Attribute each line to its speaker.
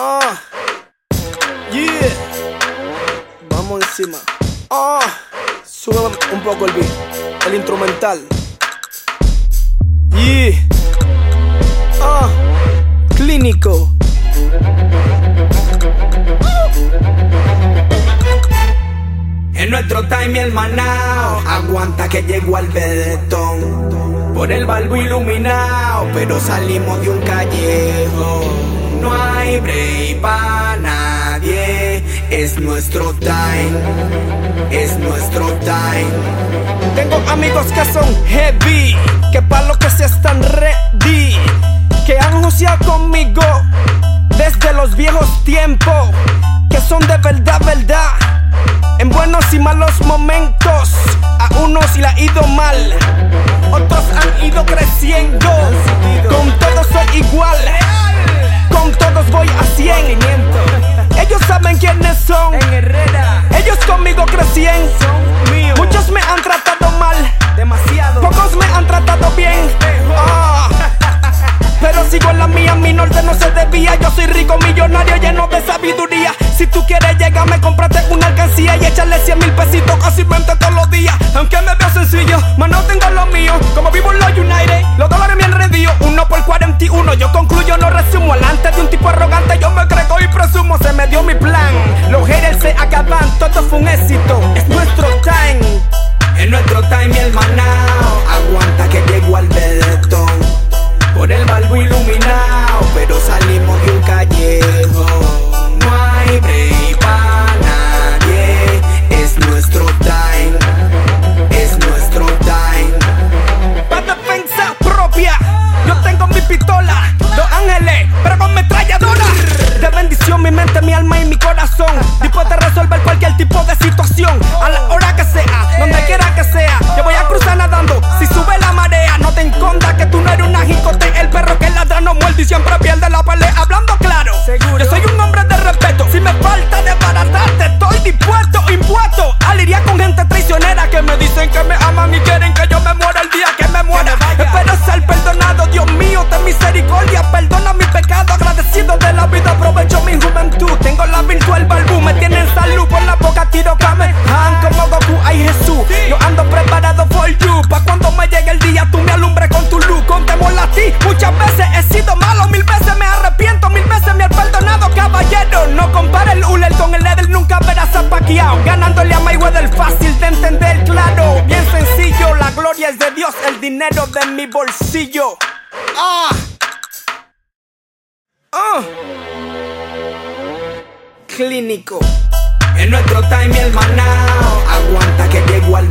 Speaker 1: Ah, yeah. Vamos encima. Ah, sube un poco el beat, el instrumental. Yeah. Ah, clínico.
Speaker 2: En nuestro time el manao aguanta que llegó al bedetón. Por el balbo iluminado, pero salimos de un callejo. No hay break para nadie, es nuestro time, es nuestro time.
Speaker 1: Tengo amigos que son heavy, que pa' lo que se están ready, que han conmigo desde los viejos tiempos, que son de verdad, verdad. En buenos y malos momentos, a unos le ha ido mal, Yo soy rico, millonario, lleno de sabiduría. Si tú quieres llegarme, cómprate una alcancía y échale 100 mil pesitos casi 20 todos los días. Aunque me veo sencillo, más no tengo lo mío. Como vivo en los United, los dólares me han rendido. Uno por 41, yo concluyo, no resumo. Alante de un tipo arrogante, Yo tengo mi pistola, dos ángeles, pero con metralladora. De bendición mi mente, mi alma y mi corazón. Dispuesto a resolver cualquier tipo de situación. Perdona mi pecado, agradecido de la vida. Aprovecho mi juventud. Tengo la virtual balbú, me tienen salud por la boca. Tiro Kame, Han como Goku, ay Jesús. Yo ando preparado for you. Pa' cuando me llegue el día, tú me alumbres con tu luz. Contémosla a ti. Muchas veces he sido malo, mil veces me arrepiento, mil veces me he perdonado, caballero. No compare el Uller con el Edel, nunca verás a Pacquiao. Ganándole a Mayweather, fácil de entender, claro. Bien sencillo, la gloria es de Dios, el dinero de mi bolsillo. Ah. Oh. Clínico.
Speaker 2: En nuestro time el manao aguanta que llegó al